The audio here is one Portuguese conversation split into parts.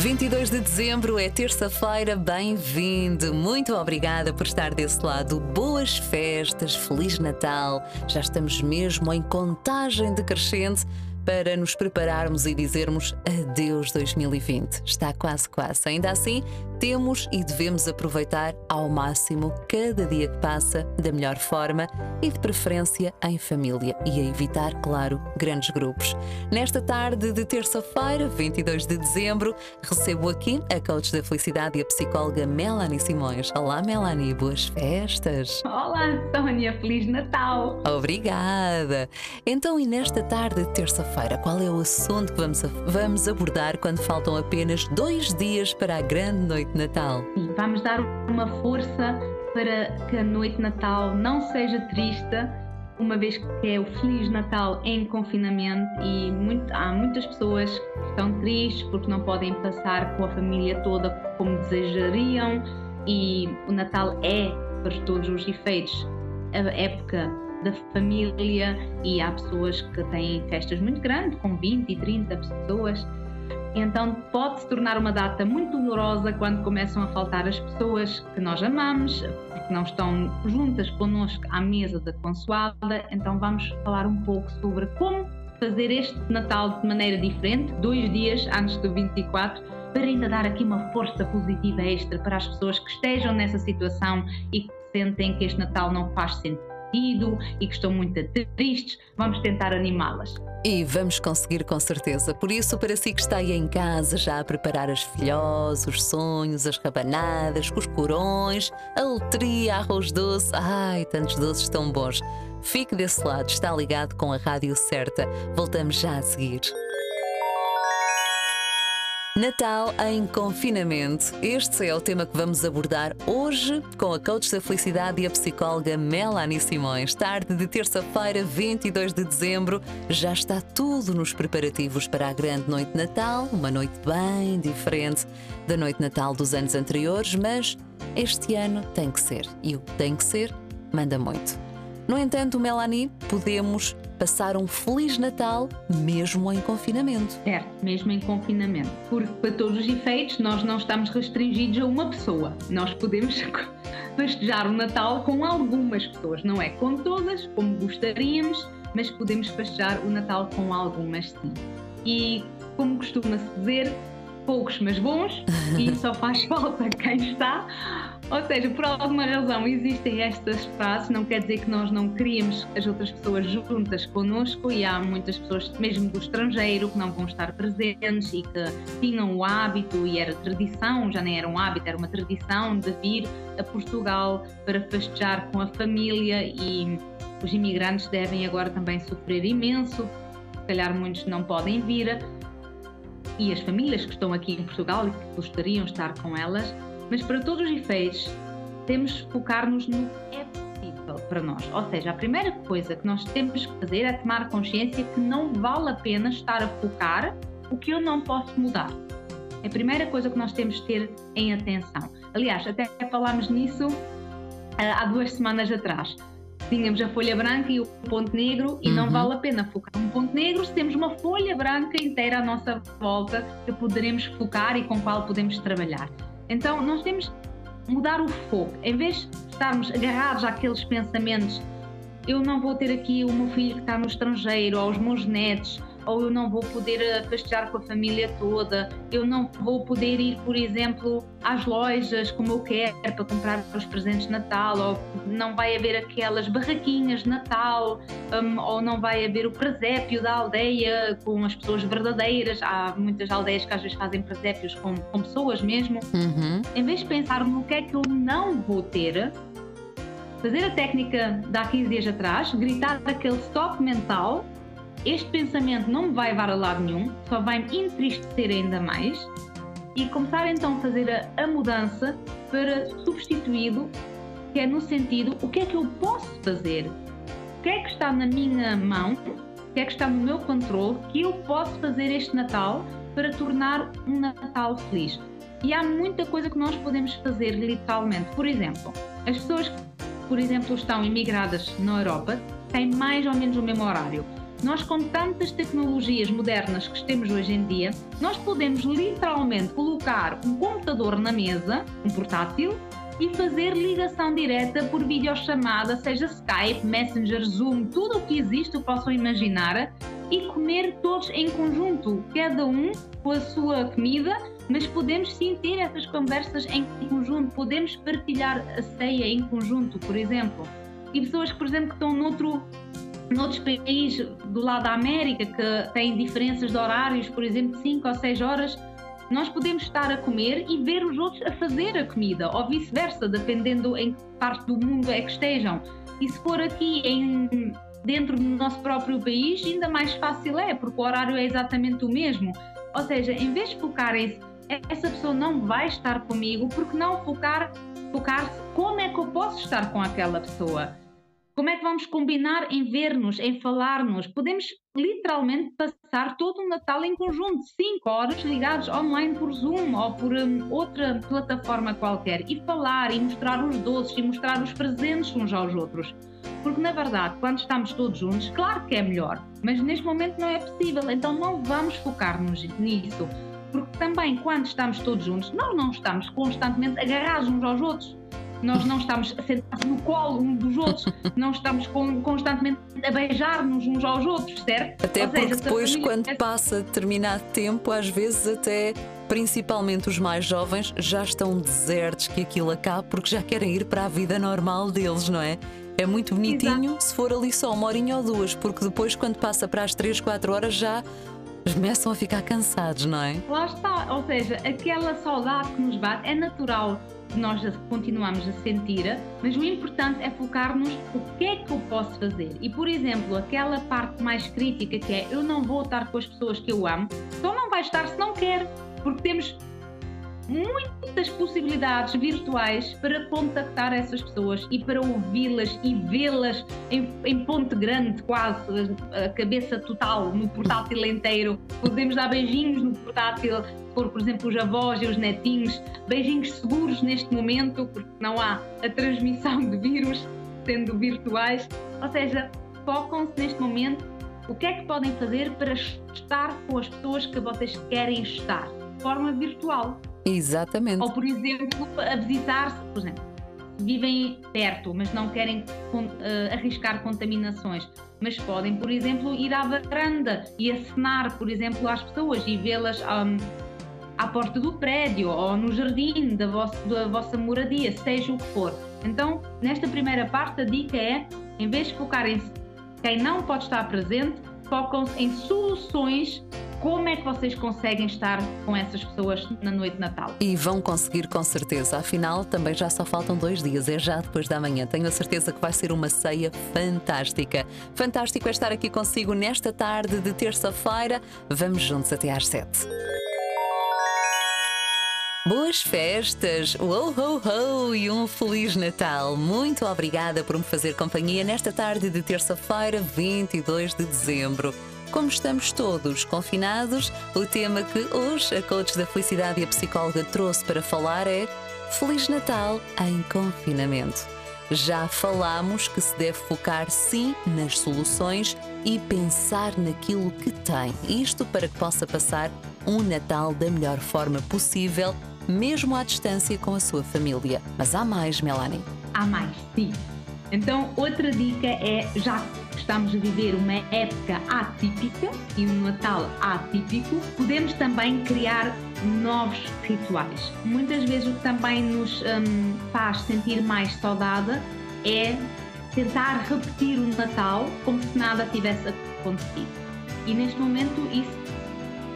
22 de dezembro é terça-feira, bem-vindo. Muito obrigada por estar desse lado. Boas festas, Feliz Natal. Já estamos mesmo em contagem decrescente para nos prepararmos e dizermos adeus 2020. Está quase, quase. Ainda assim, temos e devemos aproveitar ao máximo cada dia que passa da melhor forma e de preferência em família e a evitar, claro, grandes grupos. Nesta tarde de terça-feira, 22 de dezembro, recebo aqui a coach da felicidade e a psicóloga Melanie Simões. Olá, Melanie, boas festas. Olá, Sónia, Feliz Natal. Obrigada. Então, e nesta tarde de terça-feira, qual é o assunto que vamos, vamos abordar quando faltam apenas dois dias para a grande noite de Natal. Sim, vamos dar uma força para que a noite de Natal não seja triste, uma vez que é o Feliz Natal em confinamento e muito, há muitas pessoas que estão tristes porque não podem passar com a família toda como desejariam e o Natal é, para todos os efeitos, a época da família e há pessoas que têm festas muito grandes, com 20 e 30 pessoas então pode se tornar uma data muito dolorosa quando começam a faltar as pessoas que nós amamos, que não estão juntas connosco à mesa da consoada. Então vamos falar um pouco sobre como fazer este Natal de maneira diferente, dois dias antes do 24, para ainda dar aqui uma força positiva extra para as pessoas que estejam nessa situação e que sentem que este Natal não faz sentido sentido e que estão muito tristes, vamos tentar animá-las. E vamos conseguir com certeza. Por isso, para si que está aí em casa já a preparar as filhós, os sonhos, as rabanadas, os corões, a loteria, arroz doce, ai, tantos doces tão bons. Fique desse lado, está ligado com a rádio certa. Voltamos já a seguir. Natal em confinamento. Este é o tema que vamos abordar hoje com a coach da felicidade e a psicóloga Melanie Simões. Tarde de terça-feira, 22 de dezembro, já está tudo nos preparativos para a grande noite de Natal, uma noite bem diferente da noite de Natal dos anos anteriores, mas este ano tem que ser. E o que tem que ser, manda muito. No entanto, Melanie, podemos passar um Feliz Natal mesmo em confinamento. Certo, mesmo em confinamento. Porque, para todos os efeitos, nós não estamos restringidos a uma pessoa. Nós podemos festejar o Natal com algumas pessoas, não é com todas, como gostaríamos, mas podemos festejar o Natal com algumas sim. E, como costuma-se dizer, poucos mas bons, e só faz falta quem está. Ou seja, por alguma razão existem estas frases, não quer dizer que nós não queríamos as outras pessoas juntas connosco e há muitas pessoas, mesmo do estrangeiro, que não vão estar presentes e que tinham o hábito e era tradição, já nem era um hábito, era uma tradição de vir a Portugal para festejar com a família e os imigrantes devem agora também sofrer imenso, se calhar muitos não podem vir e as famílias que estão aqui em Portugal e que gostariam de estar com elas mas para todos os efeitos, temos que focar-nos no que é possível para nós. Ou seja, a primeira coisa que nós temos que fazer é tomar consciência que não vale a pena estar a focar o que eu não posso mudar. É a primeira coisa que nós temos de ter em atenção. Aliás, até falámos nisso eh, há duas semanas atrás. Tínhamos a folha branca e o ponto negro, e uhum. não vale a pena focar um ponto negro se temos uma folha branca inteira à nossa volta que poderemos focar e com a qual podemos trabalhar. Então, nós temos que mudar o foco. Em vez de estarmos agarrados àqueles pensamentos, eu não vou ter aqui o meu filho que está no estrangeiro, ou os meus netos, ou eu não vou poder eh, festejar com a família toda, eu não vou poder ir, por exemplo, às lojas como eu quero para comprar os presentes de Natal, ou não vai haver aquelas barraquinhas de Natal, um, ou não vai haver o presépio da aldeia com as pessoas verdadeiras. Há muitas aldeias que às vezes fazem presépios com, com pessoas mesmo. Uhum. Em vez de pensar no que é que eu não vou ter, fazer a técnica de há 15 dias atrás, gritar aquele stop mental este pensamento não me vai levar a lado nenhum, só vai me entristecer ainda mais e começar então a fazer a, a mudança para substituído, que é no sentido o que é que eu posso fazer, o que é que está na minha mão, o que é que está no meu controle, que eu posso fazer este Natal para tornar um Natal feliz. E há muita coisa que nós podemos fazer literalmente. Por exemplo, as pessoas que, por exemplo, estão imigradas na Europa têm mais ou menos o mesmo horário nós com tantas tecnologias modernas que temos hoje em dia, nós podemos literalmente colocar um computador na mesa, um portátil, e fazer ligação direta por videochamada, seja Skype, Messenger, Zoom, tudo o que existe, o possam imaginar, e comer todos em conjunto, cada um com a sua comida, mas podemos sim ter essas conversas em conjunto, podemos partilhar a ceia em conjunto, por exemplo. E pessoas que, por exemplo, que estão noutro, noutros países do lado da América, que têm diferenças de horários, por exemplo, de 5 ou 6 horas, nós podemos estar a comer e ver os outros a fazer a comida, ou vice-versa, dependendo em que parte do mundo é que estejam. E se for aqui em, dentro do nosso próprio país, ainda mais fácil é, porque o horário é exatamente o mesmo. Ou seja, em vez de focarem-se, essa pessoa não vai estar comigo, porque não focar, focar-se como é que eu posso estar com aquela pessoa? Como é que vamos combinar em ver-nos, em falar-nos? Podemos literalmente passar todo o Natal em conjunto, 5 horas ligados online por Zoom ou por um, outra plataforma qualquer e falar e mostrar os doces e mostrar os presentes uns aos outros. Porque na verdade, quando estamos todos juntos, claro que é melhor, mas neste momento não é possível, então não vamos focar-nos nisso. Porque também quando estamos todos juntos, nós não estamos constantemente agarrados uns aos outros nós não estamos sentados no colo uns dos outros, não estamos com, constantemente a beijar-nos uns aos outros, certo? Até Ou porque seja, depois, quando é... passa determinado tempo, às vezes até principalmente os mais jovens, já estão desertos que aquilo acabe porque já querem ir para a vida normal deles, não é? É muito bonitinho Exato. se for ali só uma horinha ou duas, porque depois, quando passa para as 3, 4 horas, já começam a ficar cansados, não é? Lá está, ou seja, aquela saudade que nos bate é natural nós continuamos a sentir, mas o importante é focar-nos o que é que eu posso fazer. E, por exemplo, aquela parte mais crítica que é eu não vou estar com as pessoas que eu amo, então não vai estar se não quer, porque temos muitas possibilidades virtuais para contactar essas pessoas e para ouvi-las e vê-las em, em, ponte grande, quase, a cabeça total, no portátil inteiro. Podemos dar beijinhos no portátil, por, por exemplo, os avós e os netinhos, beijinhos seguros neste momento, porque não há a transmissão de vírus sendo virtuais. Ou seja, focam-se neste momento o que é que podem fazer para estar com as pessoas que vocês querem estar, de forma virtual. Exatamente. Ou, por exemplo, a visitar-se, por exemplo, vivem perto, mas não querem uh, arriscar contaminações, mas podem, por exemplo, ir à varanda e acenar, por exemplo, às pessoas e vê-las um, à porta do prédio ou no jardim da da vossa moradia, seja o que for. Então, nesta primeira parte, a dica é, em vez de focarem quem não pode estar presente, focam-se em soluções como é que vocês conseguem estar com essas pessoas na noite de Natal? E vão conseguir com certeza. Afinal, também já só faltam dois dias, é já depois da manhã. Tenho a certeza que vai ser uma ceia fantástica. Fantástico é estar aqui consigo nesta tarde de terça-feira. Vamos juntos até às sete. Boas festas, oh ho ho e um Feliz Natal. Muito obrigada por me fazer companhia nesta tarde de terça-feira, 22 de dezembro. Como estamos todos confinados, o tema que hoje a Coach da Felicidade e a psicóloga trouxe para falar é Feliz Natal em confinamento. Já falamos que se deve focar sim nas soluções e pensar naquilo que tem. Isto para que possa passar um Natal da melhor forma possível, mesmo à distância com a sua família. Mas há mais, Melanie. Há mais, sim. Então, outra dica é, já estamos a viver uma época atípica e um Natal atípico, podemos também criar novos rituais. Muitas vezes o que também nos um, faz sentir mais saudade é tentar repetir o Natal como se nada tivesse acontecido. E neste momento isso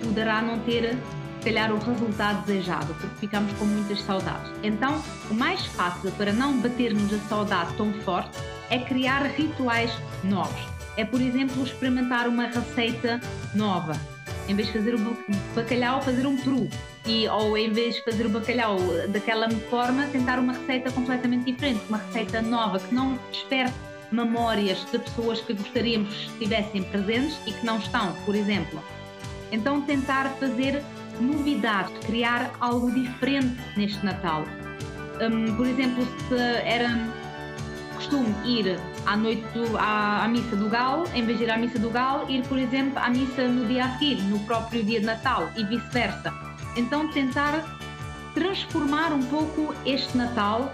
poderá não ter calhar o resultado desejado, porque ficamos com muitas saudades. Então, o mais fácil para não batermos a saudade tão forte é criar rituais novos. É, por exemplo, experimentar uma receita nova. Em vez de fazer o bacalhau, fazer um peru. E, ou em vez de fazer o bacalhau daquela forma, tentar uma receita completamente diferente, uma receita nova, que não desperte memórias de pessoas que gostaríamos que estivessem presentes e que não estão, por exemplo. Então, tentar fazer novidades, criar algo diferente neste Natal. Um, por exemplo, se era costume ir à noite do, à, à, missa do Galo, em vez de ir à missa do Galo, ir, por exemplo, à missa no dia a seguir, no próprio dia de Natal e vice-versa. Então, tentar transformar um pouco este Natal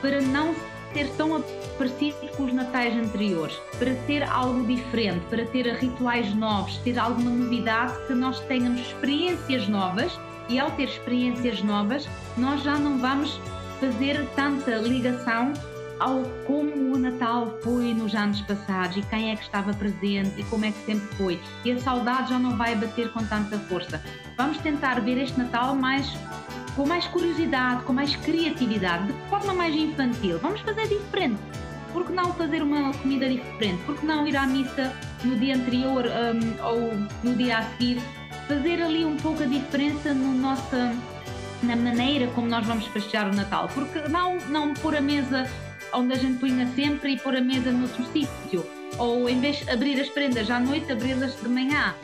para não ser tão parecido com os natais anteriores, para ter algo diferente, para ter rituais novos, ter alguma novidade, que nós tenhamos experiências novas e ao ter experiências novas, nós já não vamos fazer tanta ligação ao como o Natal foi nos anos passados e quem é que estava presente e como é que sempre foi. E a saudade já não vai bater com tanta força. Vamos tentar ver este Natal mais com mais curiosidade, com mais criatividade, de forma mais infantil. Vamos fazer diferente. Por que não fazer uma comida diferente? Por que não ir à missa no dia anterior um, ou no dia a seguir? Fazer ali um pouco a diferença no nossa, na maneira como nós vamos festejar o Natal. Porque não, não pôr a mesa onde a gente punha sempre e pôr a mesa no sítio. Ou em vez de abrir as prendas à noite, abri-las de manhã.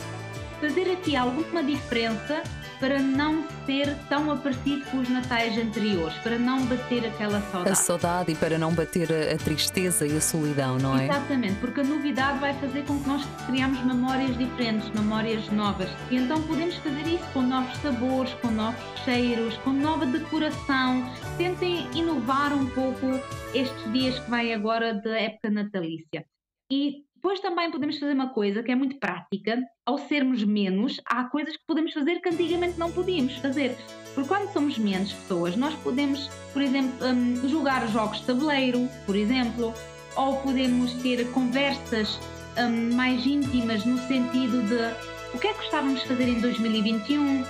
Fazer aqui alguma diferença para não ser tão aparecido com os natais anteriores, para não bater aquela saudade. A saudade e para não bater a, a tristeza e a solidão, não é? Exatamente, porque a novidade vai fazer com que nós criamos memórias diferentes, memórias novas. E então podemos fazer isso com novos sabores, com novos cheiros, com nova decoração. Tentem inovar um pouco estes dias que vai agora da época natalícia. E depois também podemos fazer uma coisa que é muito prática. Ao sermos menos, há coisas que podemos fazer que antigamente não podíamos fazer. Porque quando somos menos pessoas, nós podemos, por exemplo, um, jogar jogos de tabuleiro, por exemplo, ou podemos ter conversas um, mais íntimas no sentido de o que é que gostávamos de fazer em 2021,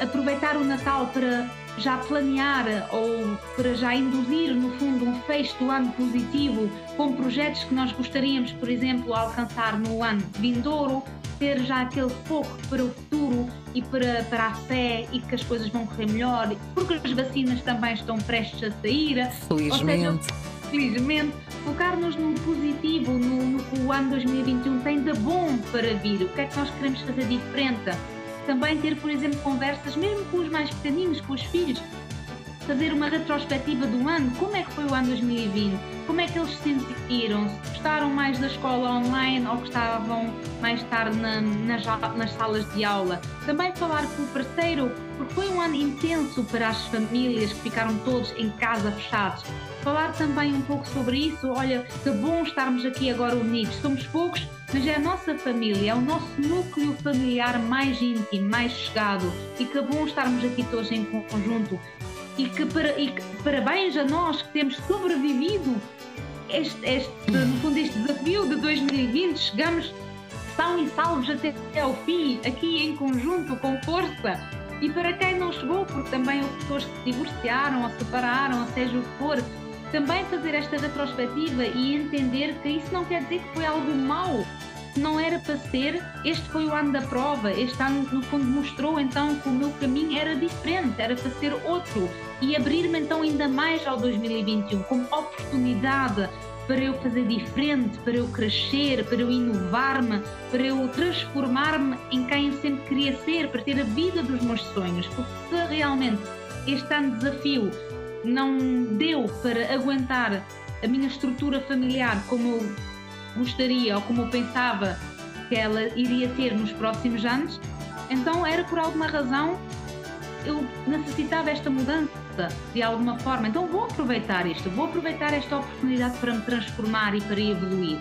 aproveitar o Natal para já planear ou para já induzir, no fundo, um fecho do ano positivo com projetos que nós gostaríamos, por exemplo, alcançar no ano vindouro, ter já aquele foco para o futuro e para, para a fé e que as coisas vão correr melhor, porque as vacinas também estão prestes a sair. Felizmente. Seja, felizmente, focar-nos no positivo, no, no que o ano 2021 tem de bom para vir, o que é que nós queremos fazer diferente também ter, por exemplo, conversas, mesmo com os mais pequeninos, com os filhos, fazer uma retrospectiva do ano, como é que foi o ano 2020, como é que eles se sentiram, se gostaram mais da escola online ou gostavam mais tarde na, nas, nas salas de aula. Também falar com o parceiro, porque foi um ano intenso para as famílias que ficaram todos em casa fechados. Falar também um pouco sobre isso, olha, que bom estarmos aqui agora unidos, somos poucos, mas é a nossa família, é o nosso núcleo familiar mais íntimo, mais chegado e que bom estarmos aqui todos em conjunto e que, para, e que parabéns a nós que temos sobrevivido este, este, no fundo, este desafio de 2020, chegamos são e salvos até ao fim, aqui em conjunto, com força. E para quem não chegou, porque também houve pessoas que se divorciaram, ou separaram, ou seja o que for, também fazer esta retrospectiva e entender que isso não quer dizer que foi algo mau, não era para ser, este foi o ano da prova, este ano no fundo mostrou então que o meu caminho era diferente, era para ser outro. E abrir-me então ainda mais ao 2021 como oportunidade para eu fazer diferente, para eu crescer, para eu inovar-me, para eu transformar-me em quem eu sempre queria ser, para ter a vida dos meus sonhos. Porque se realmente este ano de desafio não deu para aguentar a minha estrutura familiar como eu gostaria ou como eu pensava que ela iria ter nos próximos anos, então era por alguma razão eu necessitava esta mudança de alguma forma. Então vou aproveitar isto, vou aproveitar esta oportunidade para me transformar e para evoluir.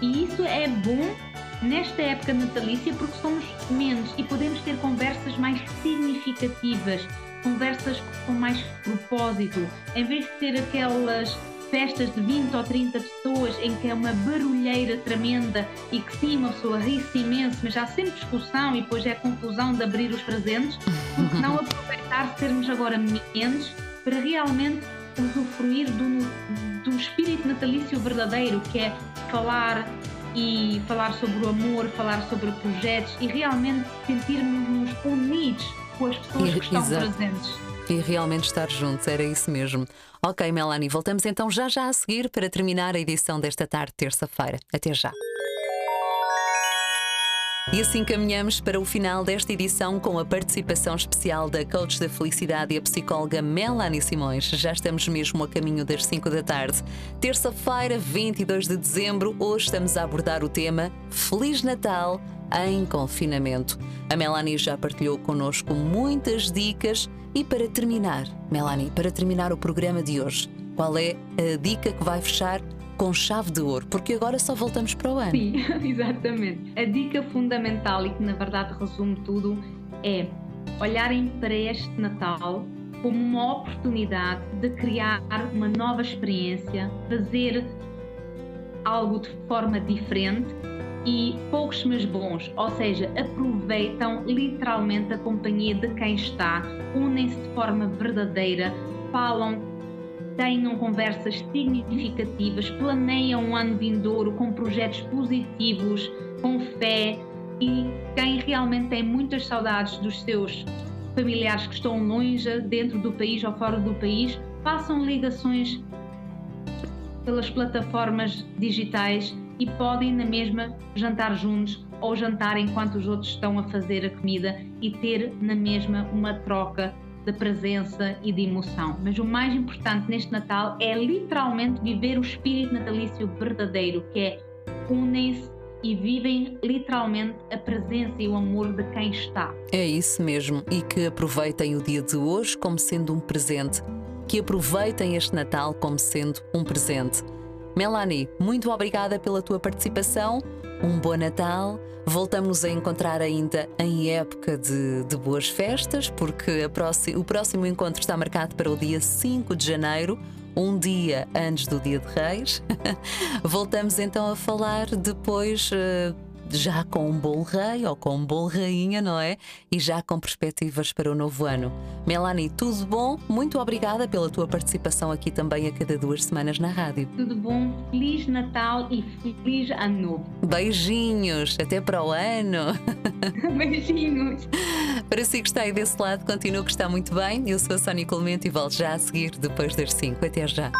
E isso é bom nesta época natalícia porque somos menos e podemos ter conversas mais significativas, conversas com mais propósito, em vez de ter aquelas festas de 20 ou 30 pessoas em que é uma barulheira tremenda e que sim, uma pessoa ri-se imenso, mas há sempre discussão e depois é confusão de abrir os presentes, porque não aproveitar sermos agora menos para realmente usufruir do, do espírito natalício verdadeiro, que é falar e falar sobre o amor, falar sobre projetos e realmente sentirmos-nos unidos com as pessoas que estão Exato. presentes. E realmente estar juntos, era isso mesmo. Ok, Melanie, voltamos então já já a seguir para terminar a edição desta tarde, terça-feira. Até já. E assim caminhamos para o final desta edição com a participação especial da coach da felicidade e a psicóloga Melanie Simões. Já estamos mesmo a caminho das 5 da tarde. Terça-feira, 22 de dezembro, hoje estamos a abordar o tema Feliz Natal em confinamento. A Melanie já partilhou connosco muitas dicas e para terminar, Melanie, para terminar o programa de hoje, qual é a dica que vai fechar com chave de ouro, porque agora só voltamos para o ano. Sim, exatamente. A dica fundamental e que na verdade resume tudo é olharem para este Natal como uma oportunidade de criar uma nova experiência, fazer algo de forma diferente e poucos mas bons, ou seja, aproveitam literalmente a companhia de quem está, unem-se de forma verdadeira, falam tenham conversas significativas, planeiam um ano vindouro com projetos positivos, com fé e quem realmente tem muitas saudades dos seus familiares que estão longe, dentro do país ou fora do país, façam ligações pelas plataformas digitais e podem na mesma jantar juntos ou jantar enquanto os outros estão a fazer a comida e ter na mesma uma troca de presença e de emoção. Mas o mais importante neste Natal é literalmente viver o espírito natalício verdadeiro, que é unem-se e vivem literalmente a presença e o amor de quem está. É isso mesmo, e que aproveitem o dia de hoje como sendo um presente, que aproveitem este Natal como sendo um presente. Melanie, muito obrigada pela tua participação. Um bom Natal. Voltamos a encontrar ainda em época de, de boas festas, porque próxima, o próximo encontro está marcado para o dia 5 de janeiro, um dia antes do Dia de Reis. Voltamos então a falar depois. Uh, já com um bolo rei ou com um bolo rainha, não é? E já com perspectivas para o novo ano. Melanie, tudo bom? Muito obrigada pela tua participação aqui também a cada duas semanas na rádio. Tudo bom? Feliz Natal e feliz Ano Novo. Beijinhos, até para o ano. Beijinhos. Para si que está aí desse lado, continua que está muito bem. Eu sou a Sónia Clemente e volto já a seguir depois das 5. Até já.